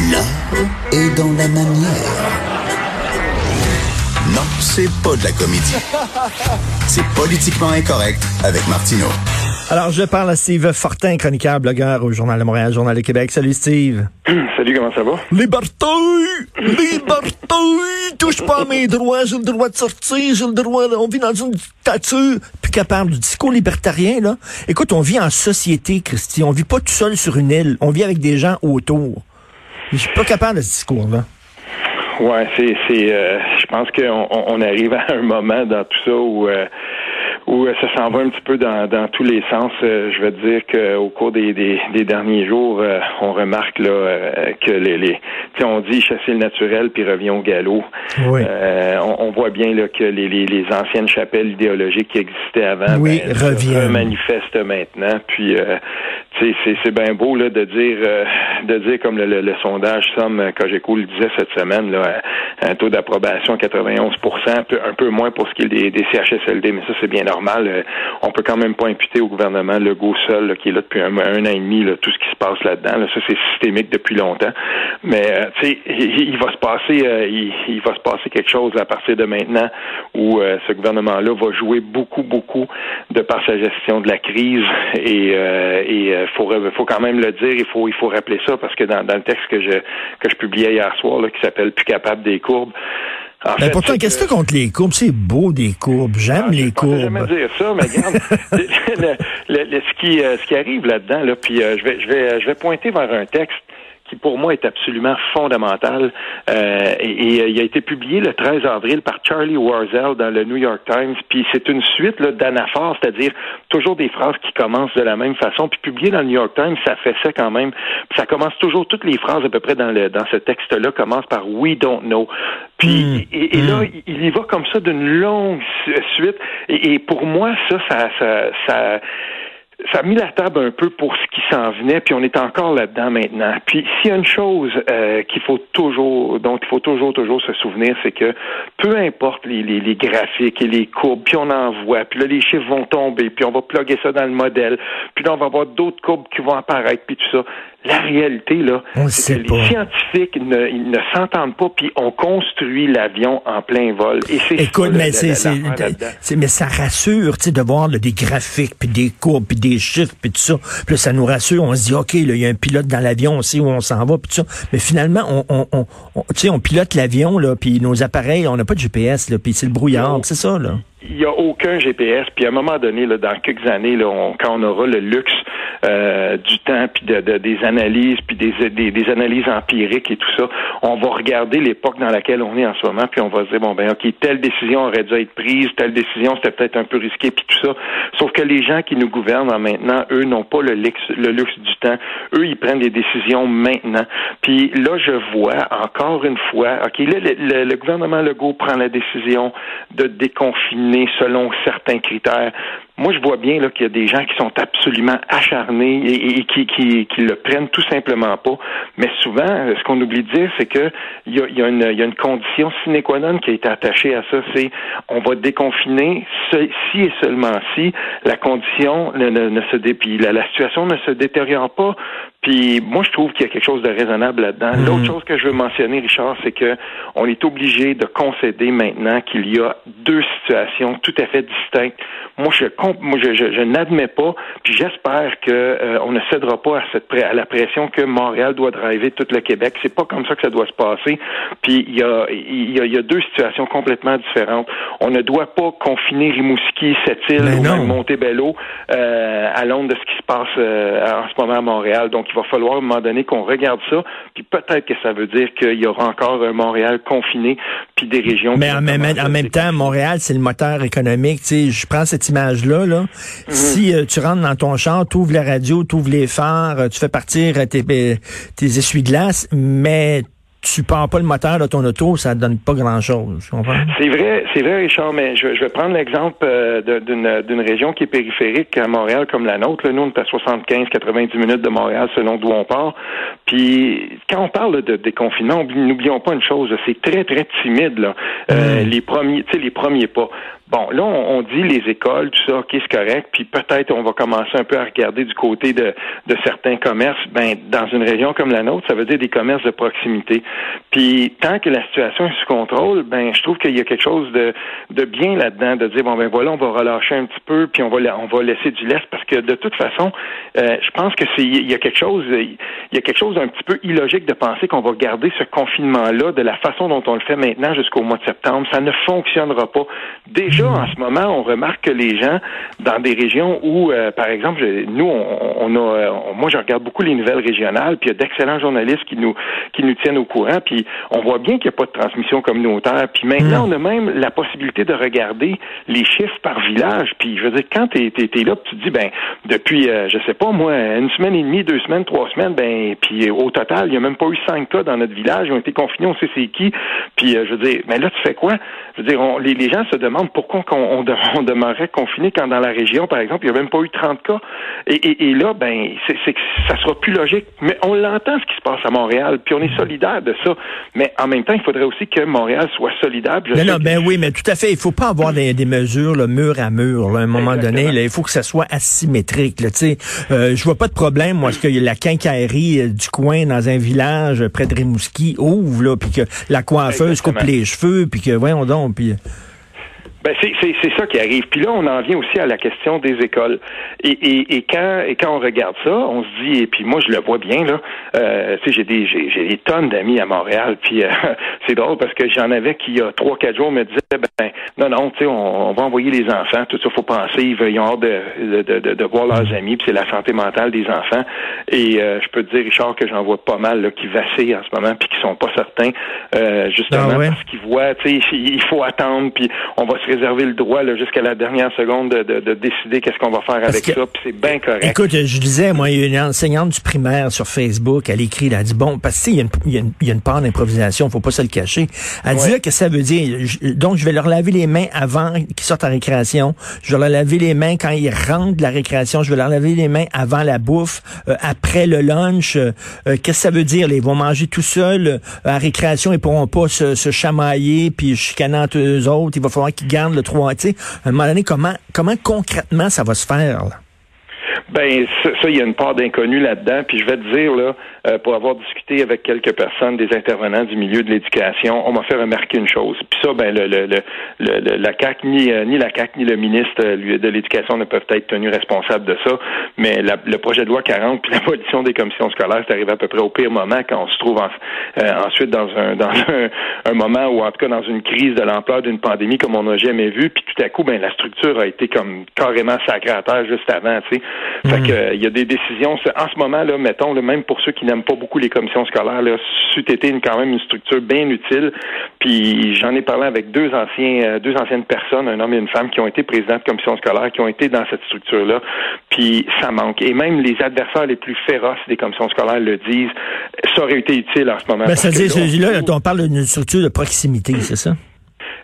L'art est dans la manière. Non, c'est pas de la comédie. C'est politiquement incorrect avec Martineau. Alors, je parle à Steve Fortin, chroniqueur, blogueur au Journal de Montréal, Journal de Québec. Salut, Steve. Salut, comment ça va? Liberté! Liberté! Touche pas à mes droits, j'ai le droit de sortir, j'ai le droit, on vit dans une dictature. Plus capable du discours libertarien, là. Écoute, on vit en société, Christy. On vit pas tout seul sur une île. On vit avec des gens autour. Je suis pas capable de ce discours-là. Ouais, c'est, c'est, euh, je pense qu'on on, arrive à un moment dans tout ça où euh, où euh, ça s'en va un petit peu dans, dans tous les sens. Euh, je veux dire qu'au cours des, des, des, derniers jours, euh, on remarque là que les, les on dit chasser le naturel puis revient au galop. Oui. On, on, voit bien là que les, les, les, anciennes chapelles idéologiques qui existaient avant oui, ben, reviennent. manifestent maintenant. Puis c'est, c'est bien beau là de dire de dire comme le, le, le sondage Somme Cogeco le disait cette semaine là, un taux d'approbation à 91% un peu, un peu moins pour ce qui est des, des CHSLD, mais ça c'est bien normal. Euh, on peut quand même pas imputer au gouvernement Legault seul, qui est là depuis un, an et demi, tout ce qui se passe là-dedans. Là, ça, c'est systémique depuis longtemps. Mais euh, tu sais, il, il, va se passer, euh, il, il, va se passer quelque chose à partir de maintenant où euh, ce gouvernement-là va jouer beaucoup, beaucoup de par sa gestion de la crise. Et et faut, faut quand même le dire, il faut, il faut rappeler ça parce que dans, le texte que je que je publiais hier soir, qui s'appelle Plus capable des courbes. En ben fait, pourtant, qu'est-ce que tu contre les courbes? C'est beau des courbes. J'aime ah, les courbes. Je jamais dire ça, mais regarde, le, le, le, ce, qui, euh, ce qui arrive là-dedans, là, puis euh, je vais, je vais, je vais pointer vers un texte qui pour moi est absolument fondamental. Euh, et, et, il a été publié le 13 avril par Charlie Warzel dans le New York Times. Puis c'est une suite d'anaphores, c'est-à-dire toujours des phrases qui commencent de la même façon. Puis publié dans le New York Times, ça fait ça quand même. Puis ça commence toujours, toutes les phrases à peu près dans, le, dans ce texte-là commencent par We don't know. Puis mmh, et, et là, il y va comme ça d'une longue suite. Et, et, pour moi, ça, ça, ça, ça ça a mis la table un peu pour ce qui s'en venait, puis on est encore là-dedans maintenant. Puis s'il y a une chose euh, qu'il faut toujours, donc il faut toujours, toujours se souvenir, c'est que peu importe les, les, les, graphiques et les courbes, puis on en voit, puis là les chiffres vont tomber, puis on va plugger ça dans le modèle, puis là on va avoir d'autres courbes qui vont apparaître, puis tout ça. La réalité, là, c'est que pas. les scientifiques ne, ils ne s'entendent pas, puis on construit l'avion en plein vol. Et c'est Écoute, ça, mais, c'est, mais ça rassure, tu sais, de voir là, des graphiques, puis des courbes, puis des chiffres, puis tout ça. Puis ça nous rassure. On se dit, OK, il y a un pilote dans l'avion, on sait où on s'en va, puis tout ça. Mais finalement, on, on, on, on tu sais, on pilote l'avion, là, puis nos appareils, on n'a pas de GPS, là, puis c'est le brouillard, c'est ça, là. Il n'y a aucun GPS. Puis à un moment donné, là, dans quelques années, là, on, quand on aura le luxe euh, du temps, puis de, de, des analyses, puis des, des, des, analyses empiriques et tout ça, on va regarder l'époque dans laquelle on est en ce moment, puis on va se dire, bon, ben, OK, telle décision aurait dû être prise, telle décision, c'était peut-être un peu risqué, puis tout ça. Sauf que les gens qui nous gouvernent maintenant, eux, n'ont pas le luxe, le luxe du temps. Eux, ils prennent des décisions maintenant. Puis là, je vois, encore une fois, OK, là, le, le, le gouvernement Legault prend la décision de déconfiner selon certains critères. Moi, je vois bien qu'il y a des gens qui sont absolument acharnés et, et qui, qui, qui, le prennent tout simplement pas. Mais souvent, ce qu'on oublie de dire, c'est que il y a, y, a une, y a une condition sine qua non qui a été attachée à ça. C'est on va déconfiner si et seulement si la condition ne, ne, ne se dé, puis la, la situation ne se détériore pas. Puis moi, je trouve qu'il y a quelque chose de raisonnable là-dedans. Mmh. L'autre chose que je veux mentionner, Richard, c'est que on est obligé de concéder maintenant qu'il y a deux situations tout à fait distinctes. Moi, je, moi, je, je, je n'admets pas, puis j'espère que euh, on ne cédera pas à cette à la pression que Montréal doit driver tout le Québec. C'est pas comme ça que ça doit se passer. Puis il y a, il y a, il y a deux situations complètement différentes. On ne doit pas confiner Rimouski, cette île ou même Montebello euh, à l'onde de ce qui se passe euh, en ce moment à Montréal. Donc qu'il va falloir à un moment donné qu'on regarde ça, puis peut-être que ça veut dire qu'il y aura encore un Montréal confiné, puis des régions. Mais en même, en même temps, Montréal, c'est le moteur économique. Tu sais, je prends cette image-là. Là. Mhm. Si euh, tu rentres dans ton champ, tu ouvres la radio, tu ouvres les phares, euh, tu fais partir tes, tes essuie-glaces, mais tu pars pas le moteur de ton auto, ça donne pas grand-chose. C'est vrai, c'est vrai, Richard, mais je, vais prendre l'exemple euh, d'une région qui est périphérique à Montréal comme la nôtre. Là, nous, on est à 75-90 minutes de Montréal selon d'où on part. Puis quand on parle de déconfinement, n'oublions pas une chose, c'est très, très timide. Là. Euh, mm. les premiers, les premiers pas. Bon, là, on, dit les écoles, tout ça, ok, c'est correct, puis peut-être on va commencer un peu à regarder du côté de, de certains commerces. Ben, dans une région comme la nôtre, ça veut dire des commerces de proximité. Puis tant que la situation est sous contrôle, ben, je trouve qu'il y a quelque chose de, de bien là-dedans, de dire bon ben voilà, on va relâcher un petit peu, puis on va on va laisser du lest, parce que de toute façon, euh, je pense que c'est il y a quelque chose, il y a quelque chose d'un petit peu illogique de penser qu'on va garder ce confinement-là de la façon dont on le fait maintenant jusqu'au mois de septembre. Ça ne fonctionnera pas. Déjà en ce moment, on remarque que les gens dans des régions où, euh, par exemple, nous, on, a, moi, je regarde beaucoup les nouvelles régionales, puis il y a d'excellents journalistes qui nous qui nous tiennent au courant, puis on voit bien qu'il n'y a pas de transmission communautaire. Puis maintenant, mm. on a même la possibilité de regarder les chiffres par village. Puis je veux dire, quand tu es, là, tu te dis, ben, depuis, euh, je sais pas moi, une semaine et demie, deux semaines, trois semaines, ben, puis au total, il n'y a même pas eu cinq cas dans notre village. Ils ont été confinés, on sait c'est qui. Puis je veux dire, mais là, tu fais quoi? Je veux dire, les, les gens se demandent pourquoi qu'on on, demeurait confiné quand dans la région, par exemple, il n'y a même pas eu 30 cas. Et, là, ben, c'est que ça sera plus logique. Mais on l'entend ce qui se passe à Montréal, puis on est solidaire de ça. Mais en même temps, il faudrait aussi que Montréal soit solidaire. non, non, ben oui, mais tout à fait. Il faut pas avoir des, mesures là, mur à mur. à un moment donné, il faut que ça soit asymétrique. Là, euh, je vois pas de problème, moi, que la quincaillerie euh, du coin dans un village près de Rimouski ouvre, là, puis que la coiffeuse coupe les cheveux, puis que, voyons donc, puis... Ben c'est ça qui arrive. Puis là, on en vient aussi à la question des écoles. Et, et, et quand et quand on regarde ça, on se dit et puis moi je le vois bien là. Euh, tu sais, j'ai des j'ai des tonnes d'amis à Montréal. Puis euh, c'est drôle parce que j'en avais qui il y a trois quatre jours me disaient ben non non tu sais on, va envoyer les enfants. Tout ça faut penser ils, ont hâte de, de, de, de, voir leurs amis. Puis c'est la santé mentale des enfants. Et euh, je peux te dire Richard que j'en vois pas mal là, qui vacillent en ce moment puis qui sont pas certains euh, justement ah parce qu'ils voient tu sais il faut attendre puis on va se réserver le droit jusqu'à la dernière seconde de, décider qu'est-ce qu'on va faire avec ça, puis c'est bien correct. Écoute, je disais, moi, il y a une enseignante du primaire sur Facebook, elle écrit, elle a dit, bon, parce qu'il y, y, y, a une part d'improvisation, faut pas se le cacher. Elle dit là que ça veut dire, donc je vais leur laver les mains avant qu'ils sortent en récréation, je vais leur laver les mains quand ils rentrent de la récréation, je vais leur laver les mains avant la bouffe, euh, après le lunch, euh, euh, qu'est-ce que ça veut dire? Ils vont manger tout seuls à récréation, ils pourront pas se, se chamailler, puis chicaner entre eux autres, il va falloir qu'ils gardent le trois, tu sais, à un moment donné, comment, comment concrètement ça va se faire? Là? Ben ça, il y a une part d'inconnu là-dedans. Puis je vais te dire là, euh, pour avoir discuté avec quelques personnes, des intervenants du milieu de l'éducation, on m'a fait remarquer une chose. Puis ça, ben le, le, le, la CAC ni euh, ni la CAC ni le ministre euh, de l'Éducation ne peuvent être tenus responsables de ça. Mais le projet de loi 40 puis l'abolition des commissions scolaires, c'est arrivé à peu près au pire moment quand on se trouve ensuite dans un dans un, moment où en tout cas dans une crise de l'ampleur d'une pandémie comme on n'a jamais vu. Puis tout à coup, ben la structure a été comme carrément sacrée à terre juste avant. Tu sais. Fait hmm. que il y a des décisions en ce moment là, mettons, le même pour ceux qui n'aiment pas beaucoup les commissions scolaires, là, c'eût été une, quand même une structure bien utile. Puis j'en ai parlé avec deux anciens, euh, deux anciennes personnes, un homme et une femme, qui ont été présidents de commissions scolaires, qui ont été dans cette structure-là. Puis ça manque. Et même les adversaires les plus féroces des commissions scolaires le disent. Ça aurait été utile en ce moment. Ben, là, on parle d'une structure de proximité, c'est ça?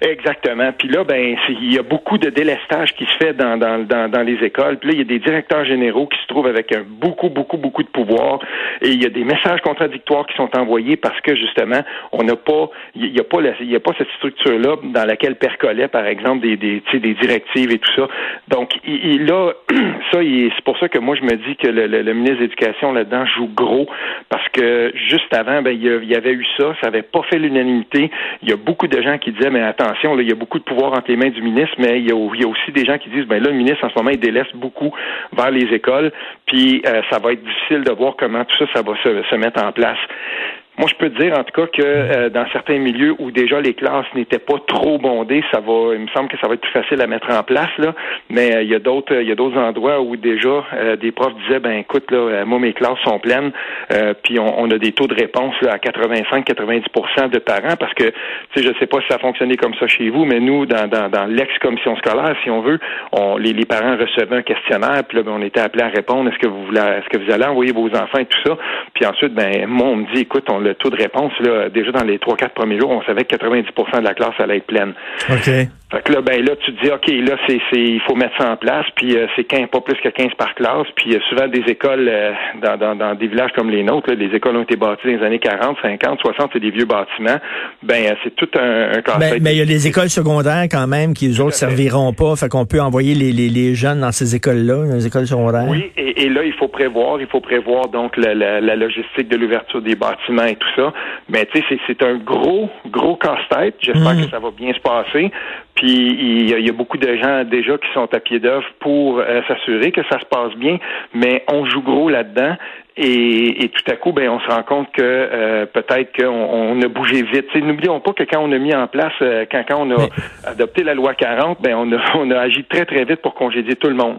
Exactement. Puis là, ben, il y a beaucoup de délestage qui se fait dans, dans, dans, dans, les écoles. Puis là, il y a des directeurs généraux qui se trouvent avec beaucoup, beaucoup, beaucoup de pouvoir. Et il y a des messages contradictoires qui sont envoyés parce que justement, on n'a pas, il n'y a pas, il y a pas cette structure-là dans laquelle percolait, par exemple, des, des, des directives et tout ça. Donc, il, là, ça, c'est pour ça que moi, je me dis que le, le, ministre de l'Éducation là-dedans joue gros parce que juste avant, ben, il y avait eu ça, ça n'avait pas fait l'unanimité. Il y a beaucoup de gens qui disaient, mais attends, il y a beaucoup de pouvoir entre les mains du ministre, mais il y a, aussi des gens qui disent, ben là, le ministre, en ce moment, il délaisse beaucoup vers les écoles, puis euh, ça va être difficile de voir comment tout ça, ça va se, se mettre en place. Moi, je peux te dire en tout cas que euh, dans certains milieux où déjà les classes n'étaient pas trop bondées, ça va, il me semble que ça va être plus facile à mettre en place là. Mais euh, il y a d'autres, il y a d'autres endroits où déjà euh, des profs disaient, ben écoute là, moi mes classes sont pleines, puis on, on, a des taux de réponse là, à 85-90% de parents parce que, tu sais, je sais pas si ça a fonctionné comme ça chez vous, mais nous, dans, dans, dans l'ex-commission scolaire, si on veut, on, les, les parents recevaient un questionnaire, puis là, ben, on était appelés à répondre, est-ce que vous voulez, est-ce que vous allez envoyer vos enfants et tout ça, puis ensuite, ben moi on me dit, écoute, on le taux de réponse là, déjà dans les trois quatre premiers jours, on savait que 90% de la classe allait être pleine. OK. Fait que là, ben là, tu te dis, OK, là, c'est, c'est, il faut mettre ça en place, puis euh, c'est 15, pas plus que 15 par classe, puis euh, souvent des écoles euh, dans, dans, dans, des villages comme les nôtres, là, les écoles ont été bâties dans les années 40, 50, 60, c'est des vieux bâtiments. Ben, euh, c'est tout un, un ben, mais il y a les écoles secondaires quand même qui, eux autres, serviront pas, fait qu'on peut envoyer les, les, les, jeunes dans ces écoles-là, dans les écoles secondaires. Oui, et, et, là, il faut prévoir, il faut prévoir donc la, la, la logistique de l'ouverture des bâtiments et tout ça. Mais tu sais, c'est, c'est un gros, gros casse-tête. J'espère Mm. que ça va bien se passer. Puis il y, a, il y, a, beaucoup de gens déjà qui sont à pied d'œuvre pour euh, s'assurer que ça se passe bien, mais on joue gros là-dedans. Et, et, tout à coup, ben, on se rend compte que euh, peut-être qu'on on a bougé vite. N'oublions pas que quand on a mis en place, euh, quand, quand on a Mais... adopté la loi 40, ben, on a, on a agi très, très vite pour congédier tout le monde.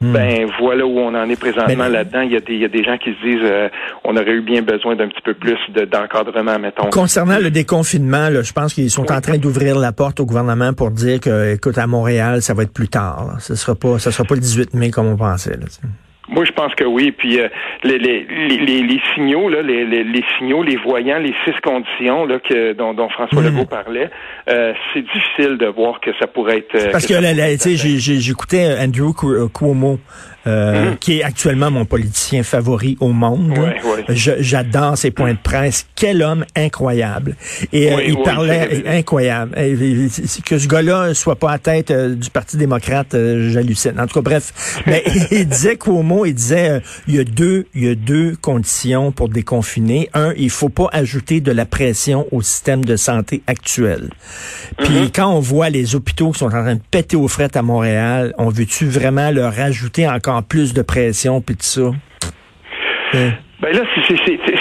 Hmm. Ben voilà où on en est présentement là-dedans. Il y, a des, il y a des gens qui se disent euh, on aurait eu bien besoin d'un petit peu plus d'encadrement, de, mettons. Concernant le déconfinement, là, je pense qu'ils sont oui. en train d'ouvrir la porte au gouvernement pour dire que, écoute, à Montréal, ça va être plus tard. Là. Ce sera pas, ça sera pas le 18 mai comme on pensait. Là, moi, je pense que oui. Puis euh, les, les, les, les, signaux, là, les, les, signaux, les voyants, les six conditions là, que, dont, dont François mmh. Legault parlait, euh, c'est difficile de voir que ça pourrait être. Parce que, que j'écoutais Andrew Cuomo. Euh, mmh. qui est actuellement mon politicien favori au monde. J'adore ses points de presse. Quel homme incroyable. Et oui, il parlait incroyable. Et, que ce gars-là soit pas à tête euh, du Parti démocrate, euh, j'hallucine. En tout cas, bref. Mais il disait Cuomo, il disait euh, il y a deux, il y a deux conditions pour déconfiner. Un, il faut pas ajouter de la pression au système de santé actuel. Puis Mmh. mm -hmm. quand on voit les hôpitaux qui sont en train de péter aux frettes à Montréal, on veut-tu vraiment leur rajouter encore plus de pression puis tout ça? Euh. Ben là,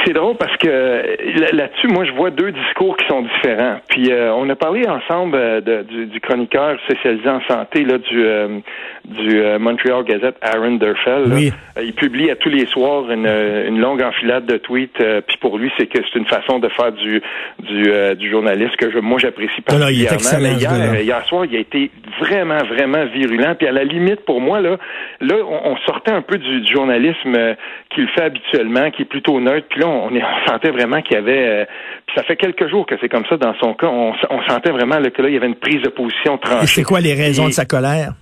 c'est drôle parce que là-dessus, moi, je vois deux discours qui sont différents. Puis euh, on a parlé ensemble euh, de, du, du, chroniqueur spécialisé en santé là, du, euh, du Montreal Gazette, Aaron Derfel. Oui. il publie à tous les soirs une, une longue enfilade de tweets. puis pour lui, c'est que c'est une façon de faire du du, du journaliste que je, moi j'apprécie particulièrement. Non, non, hier, hier soir, il a été vraiment, vraiment virulent. Puis à la limite, pour moi, là, là, on, on sortait un peu du, du journalisme qu'il fait habituellement qui est plutôt neutre. Puis là, on, sentait vraiment qu'il y avait... Euh, puis ça fait quelques jours que c'est comme ça dans son cas. On, on sentait vraiment là, que là, il y avait une prise de position tranchée. Et c'est quoi les raisons Et, de sa colère?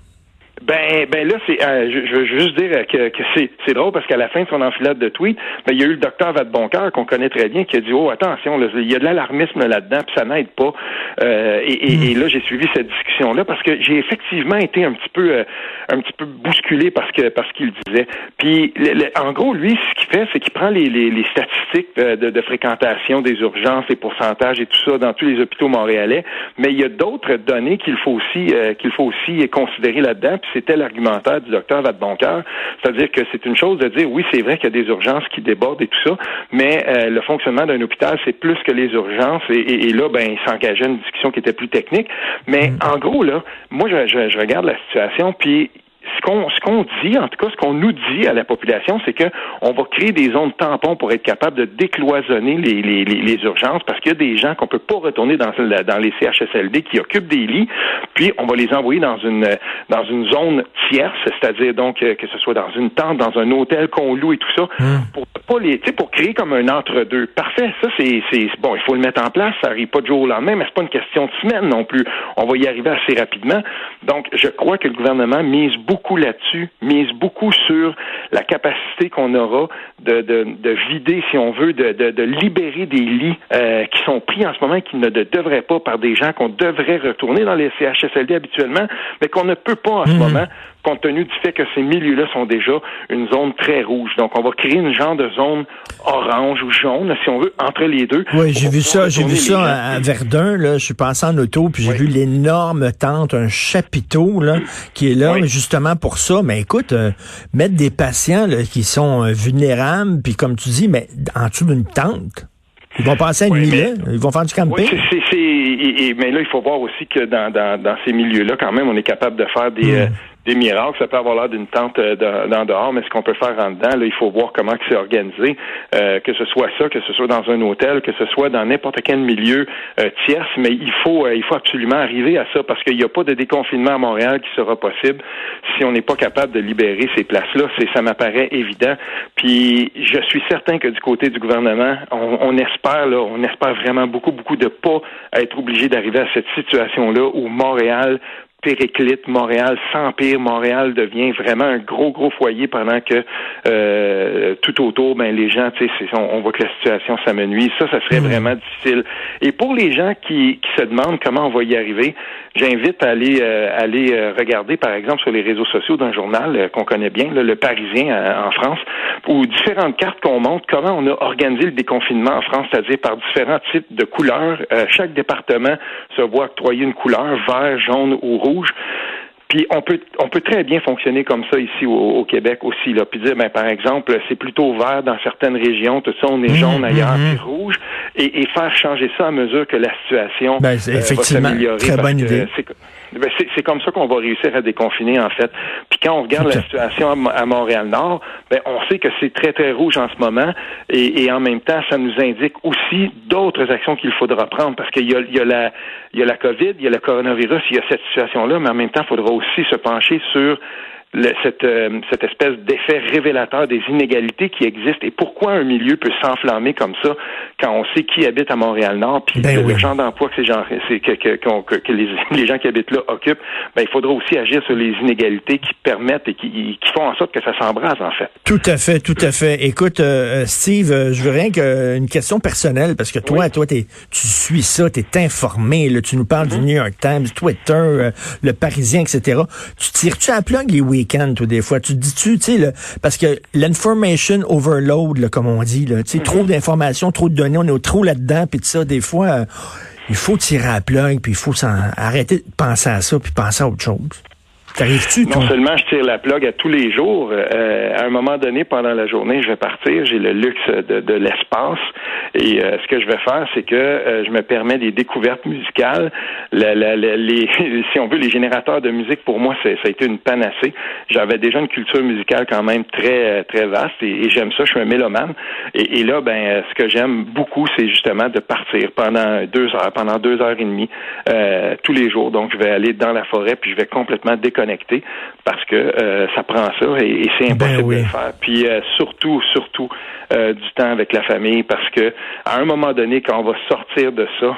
Ben, ben là, c'est, euh, je, je, veux juste dire que, que c'est, c'est drôle parce qu'à la fin de son enfilade de tweets, ben, il y a eu le docteur Vadeboncoeur qu'on connaît très bien qui a dit oh attention, là, il y a de l'alarmisme là-dedans, puis ça n'aide pas. Euh, et, et, Hmm. et, là, j'ai suivi cette discussion-là parce que j'ai effectivement été un petit peu, euh, un petit peu bousculé parce que parce qu'il disait. Puis, le, le, en gros, lui, ce qu'il fait, c'est qu'il prend les, les, les statistiques de, de, de, fréquentation des urgences, les pourcentages et tout ça dans tous les hôpitaux montréalais, mais il y a d'autres données qu'il faut aussi euh, qu'il faut aussi considérer là-dedans c'était l'argumentaire du docteur Vadeboncoeur. C'est-à-dire que c'est une chose de dire, oui, c'est vrai qu'il y a des urgences qui débordent et tout ça, mais euh, le fonctionnement d'un hôpital, c'est plus que les urgences. Et, et, et là, ben, il s'engageait une discussion qui était plus technique. Mais mmh. en gros, là, moi, je, je, je regarde la situation, puis ce qu'on ce qu'on dit, en tout cas, ce qu'on nous dit à la population, c'est que on va créer des zones tampons pour être capable de décloisonner les, les, les, les urgences parce qu'il y a des gens qu'on peut pas retourner dans, dans les CHSLD qui occupent des lits, puis on va les envoyer dans une dans une zone tierce, c'est-à-dire donc euh, que ce soit dans une tente, dans un hôtel qu'on loue et tout ça, mmh. pour pas les, pour créer comme un entre-deux. Parfait, ça c'est c'est bon, il faut le mettre en place, ça arrive pas du jour au lendemain, mais c'est pas une question de semaine non plus. On va y arriver assez rapidement. Donc, je crois que le gouvernement mise beaucoup beaucoup là-dessus, mise beaucoup sur la capacité qu'on aura de, de, de, vider, si on veut, de, de, de libérer des lits euh, qui sont pris en ce moment et qui ne devraient pas par des gens qu'on devrait retourner dans les CHSLD habituellement, mais qu'on ne peut pas en ce Mhm. moment compte tenu du fait que ces milieux-là sont déjà une zone très rouge. Donc, on va créer une genre de zone orange ou jaune, si on veut, entre les deux. Oui, j'ai vu ça, j'ai vu ça à. Verdun, là. Je suis passé en auto, puis j'ai Oui. vu l'énorme tente, un chapiteau, là, qui est là, Oui. justement pour ça. Mais écoute, euh, mettre des patients, là, qui sont euh, vulnérables, puis comme tu dis, mais en dessous d'une tente. Ils vont passer à une Oui, mais- Ils vont faire du Oui, camping. et- et- mais là, il faut voir aussi que dans, dans, dans ces milieux-là, quand même, on est capable de faire des, Mm. euh, des miracles. Ça peut avoir l'air d'une tente euh, dans dehors, mais ce qu'on peut faire en dedans, là, il faut voir comment c'est organisé. Euh, que ce soit ça, que ce soit dans un hôtel, que ce soit dans n'importe quel milieu euh, tierce, mais il faut, euh, il faut absolument arriver à ça parce qu'il n'y a pas de déconfinement à Montréal qui sera possible si on n'est pas capable de libérer ces places-là. C'est, ça m'apparaît évident. Puis je suis certain que du côté du gouvernement, on, on espère, là, on espère vraiment beaucoup, beaucoup de pas être obligé d'arriver à cette situation-là où Montréal périclite, Montréal s'empire, Montréal devient vraiment un gros, gros foyer pendant que euh, tout autour, ben les gens, tu sais, c'est- on, on voit que la situation s'amenuise. Ça, ça serait vraiment difficile. Et pour les gens qui, qui se demandent comment on va y arriver, j'invite à aller, euh, aller euh, regarder, par exemple, sur les réseaux sociaux d'un journal euh, qu'on connaît bien, là, Le Parisien euh, en France, où différentes cartes qu'on montre comment on a organisé le déconfinement en France, c'est-à-dire par différents types de couleurs. Chaque département se voit octroyer une couleur, vert, jaune ou rouge. Puis on peut on peut très bien fonctionner comme ça ici au, au Québec aussi là, puis dire ben par exemple c'est plutôt vert dans certaines régions, tout ça on est jaune ailleurs puis rouge. Et, et faire changer ça à mesure que la situation Ben, euh, va s'améliorer très bonne idée. C'est- ben, c'est c'est comme ça qu'on va réussir à déconfiner en fait. Puis quand on regarde la situation à, Mo- à Montréal-Nord, ben on sait que c'est très très rouge en ce moment. Et, et en même temps ça nous indique aussi d'autres actions qu'il faudra prendre. Parce qu'il y y a la il y a la COVID, il y a le coronavirus, il y a cette situation là, mais en même temps il faudra aussi se pencher sur le- cette, euh, cette espèce d'effet révélateur des inégalités qui existent et pourquoi un milieu peut s'enflammer comme ça quand on sait qui habite à Montréal-Nord puis Ben le, oui. le genre d'emploi que ces gens que, que, qu'on- que- que les, les gens qui habitent là occupent, ben il faudra aussi agir sur les inégalités qui permettent et qui, qui font en sorte que ça s'embrase en fait. Tout à fait, tout à fait. Écoute, euh, euh, Steve, euh, je veux rien qu'une question personnelle, parce que toi, toi, t'es, tu suis ça, tu es informé, là, tu nous parles du New York Times, Twitter, euh, Le Parisien, etc. Tu tires-tu à plug les toi, des fois? Tu te dis-tu, tu sais, parce que l'information overload, là, comme on dit, là, tu sais, trop d'informations, trop de données, on est trop là-dedans, puis ça, des fois, euh, il faut tirer à plug, puis il faut s'en, arrêter de penser à ça, puis penser à autre chose. T'arrives-tu? Non seulement je tire la plug à tous les jours, euh, à un moment donné, pendant la journée, je vais partir, j'ai le luxe de, de l'espace, et euh, ce que je vais faire, c'est que euh, je me permets des découvertes musicales. La- la- la- les, si on veut, les générateurs de musique, pour moi, ça a été une panacée. J'avais déjà une culture musicale quand même très très vaste, et, et j'aime ça, je suis un mélomane. Et, et là, ben, ce que j'aime beaucoup, c'est justement de partir pendant deux heures, pendant deux heures et demie, tous les jours. Donc, je vais aller dans la forêt, puis je vais complètement déconnecter parce que euh, ça prend ça et, et c'est impossible Ben oui. de le faire. Puis euh, surtout, surtout euh, du temps avec la famille parce que à un moment donné, quand on va sortir de ça,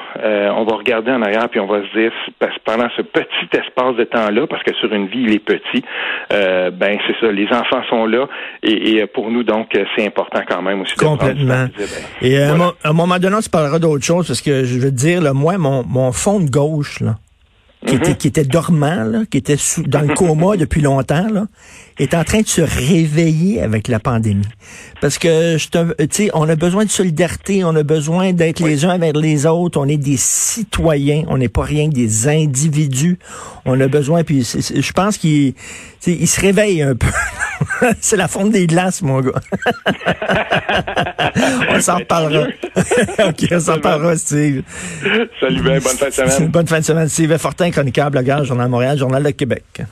on va regarder en arrière puis on va se dire parce que pendant ce petit espace de temps-là, parce que sur une vie il est petit, ben c'est ça, les enfants sont là et, et pour nous donc c'est important quand même aussi. de prendre du Complètement. temps dire, ben, Et à un voilà. mo- à un moment donné, on se parlera d'autre chose parce que je veux te dire, là, moi, mon, mon fond de gauche, là, qui, Mhm. était, qui était dormant, là, qui était sous, dans le coma depuis longtemps, là, est en train de se réveiller avec la pandémie. Parce que, te- tu sais, on a besoin de solidarité, on a besoin d'être les uns avec les autres, on est des citoyens, on n'est pas rien que des individus. On a besoin, puis je pense qu'il il se réveille un peu. c'est la fonte des glaces, mon gars. on s'en Ben, reparlera. OK, on s'en reparlera, Steve. Salut bien, bonne fin de semaine. Bonne fin de semaine. Steve Fortin, chroniqueur, blogueur, Journal de Montréal, Journal de Québec.